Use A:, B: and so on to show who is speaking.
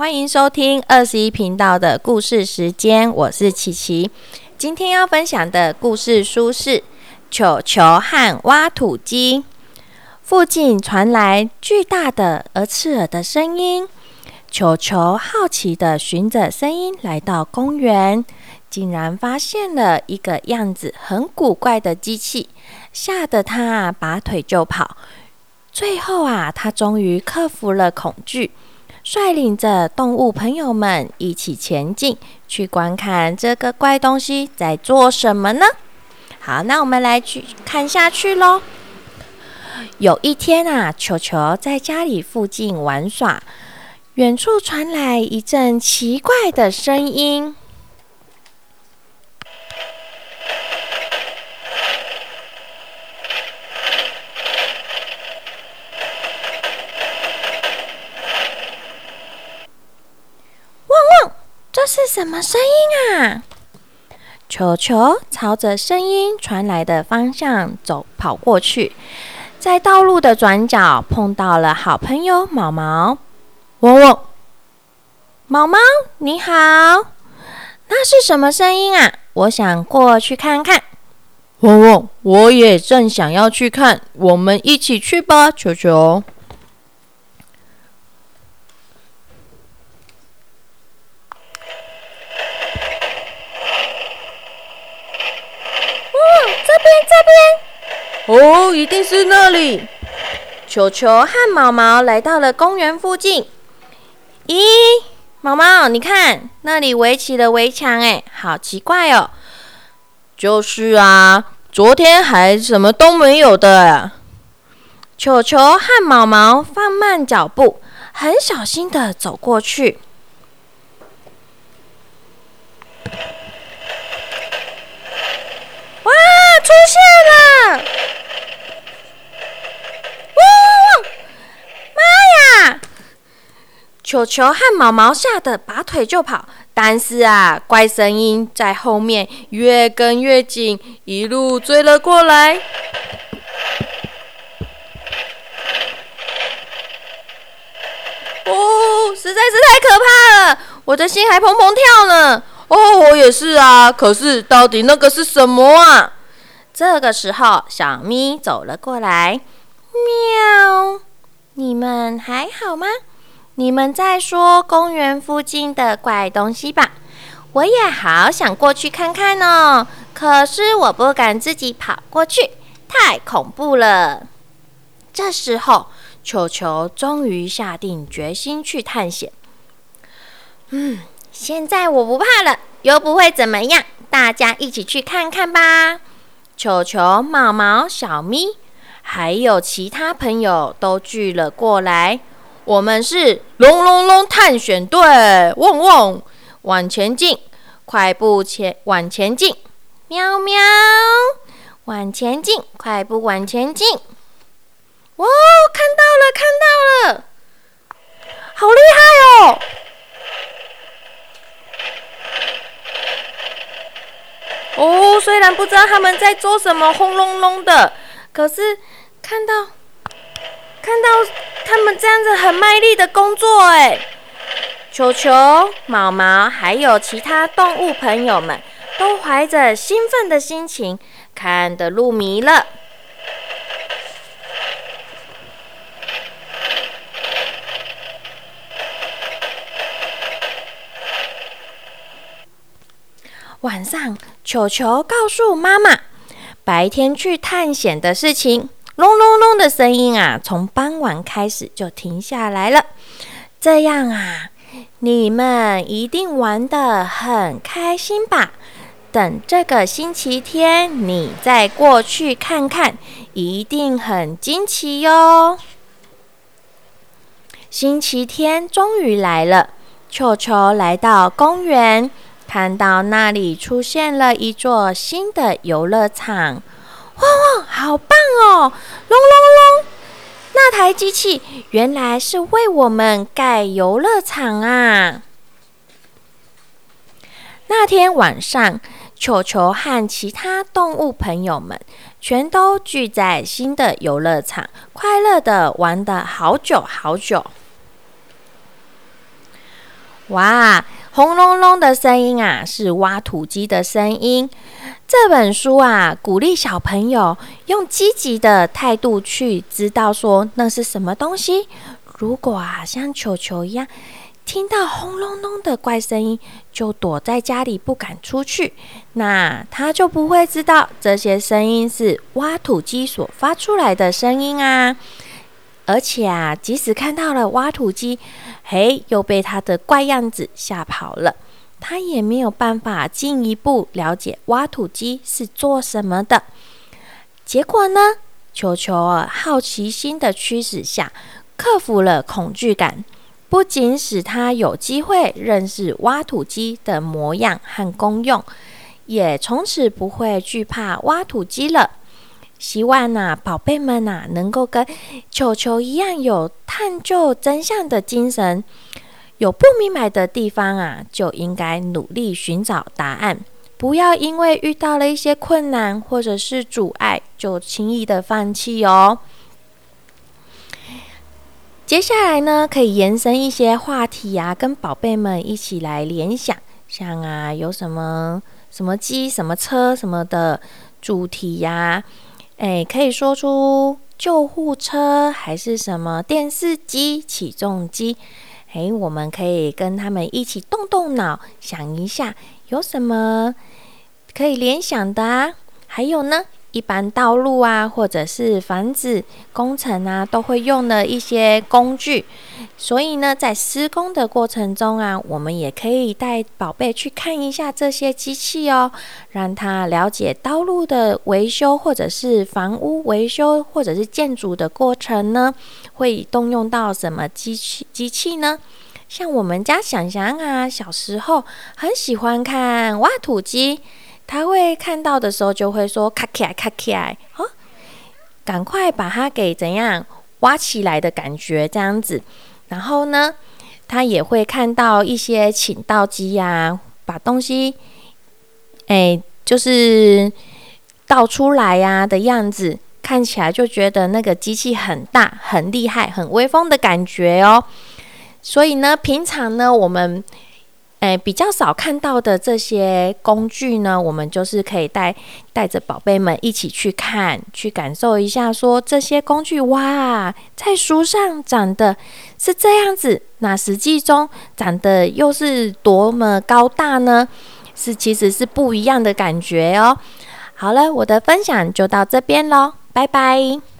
A: 欢迎收听二十一频道的故事时间，我是琪琪。今天要分享的故事书是《球球和挖土机》。附近传来巨大的而刺耳的声音，球球好奇的循着声音来到公园，竟然发现了一个样子很古怪的机器，吓得他拔腿就跑。最后啊，他终于克服了恐惧。率领着动物朋友们一起前进，去观看这个怪东西在做什么呢？好，那我们来去看下去喽。有一天啊，球球在家里附近玩耍，远处传来一阵奇怪的声音。这是什么声音啊？球球朝着声音传来的方向走，跑过去，在道路的转角碰到了好朋友毛毛。汪汪！毛毛你好，那是什么声音啊？我想过去看看。
B: 汪汪！我也正想要去看，我们一起去吧，球球。
A: 这边，
B: 哦，一定是那里。
A: 球球和毛毛来到了公园附近。咦，毛毛，你看那里围起了围墙，哎，好奇怪哦。
B: 就是啊，昨天还什么都没有的。
A: 球球和毛毛放慢脚步，很小心的走过去。出现了！哇，妈呀！球球和毛毛吓得拔腿就跑，但是啊，怪声音在后面越跟越紧，一路追了过来。哦，实在是太可怕了，我的心还砰砰跳呢。
B: 哦，我也是啊。可是到底那个是什么啊？
A: 这个时候，小咪走了过来，喵！你们还好吗？你们在说公园附近的怪东西吧？我也好想过去看看哦，可是我不敢自己跑过去，太恐怖了。这时候，球球终于下定决心去探险。嗯，现在我不怕了，又不会怎么样，大家一起去看看吧。球球、毛毛、小咪，还有其他朋友都聚了过来。我们是隆隆隆探险队，嗡嗡，往前进，快步前往前进，喵喵，往前进，快步往前进。哦，看到了，看到了，好厉害哦！哦，虽然不知道他们在做什么，轰隆隆的，可是看到看到他们这样子很卖力的工作，哎，球球、毛毛还有其他动物朋友们都怀着兴奋的心情，看得入迷了。晚上，球球告诉妈妈白天去探险的事情。隆隆隆的声音啊，从傍晚开始就停下来了。这样啊，你们一定玩得很开心吧？等这个星期天，你再过去看看，一定很惊奇哟。星期天终于来了，球球来到公园。看到那里出现了一座新的游乐场，哇哇，好棒哦！隆隆隆，那台机器原来是为我们盖游乐场啊！那天晚上，球球和其他动物朋友们全都聚在新的游乐场，快乐的玩的好久好久。哇，轰隆隆的声音啊，是挖土机的声音。这本书啊，鼓励小朋友用积极的态度去知道说那是什么东西。如果啊，像球球一样，听到轰隆隆的怪声音，就躲在家里不敢出去，那他就不会知道这些声音是挖土机所发出来的声音啊。而且啊，即使看到了挖土机，嘿，又被它的怪样子吓跑了，他也没有办法进一步了解挖土机是做什么的。结果呢，球球啊，好奇心的驱使下，克服了恐惧感，不仅使他有机会认识挖土机的模样和功用，也从此不会惧怕挖土机了。希望呐，宝贝们呐，能够跟球球一样有探究真相的精神。有不明白的地方啊，就应该努力寻找答案，不要因为遇到了一些困难或者是阻碍，就轻易的放弃哦。接下来呢，可以延伸一些话题啊，跟宝贝们一起来联想，像啊，有什么什么机、什么车、什么的主题呀。哎，可以说出救护车还是什么电视机、起重机？诶，我们可以跟他们一起动动脑，想一下有什么可以联想的啊？还有呢？一般道路啊，或者是房子工程啊，都会用的一些工具。所以呢，在施工的过程中啊，我们也可以带宝贝去看一下这些机器哦，让他了解道路的维修，或者是房屋维修，或者是建筑的过程呢，会动用到什么机器？机器呢？像我们家想想啊，小时候很喜欢看挖土机。他会看到的时候，就会说“卡起来，卡起来”，哦，赶快把它给怎样挖起来的感觉，这样子。然后呢，他也会看到一些请倒机呀，把东西，哎，就是倒出来呀的样子，看起来就觉得那个机器很大、很厉害、很威风的感觉哦。所以呢，平常呢，我们。哎，比较少看到的这些工具呢，我们就是可以带带着宝贝们一起去看，去感受一下，说这些工具哇，在书上长的是这样子，那实际中长得又是多么高大呢？是其实是不一样的感觉哦。好了，我的分享就到这边喽，拜拜。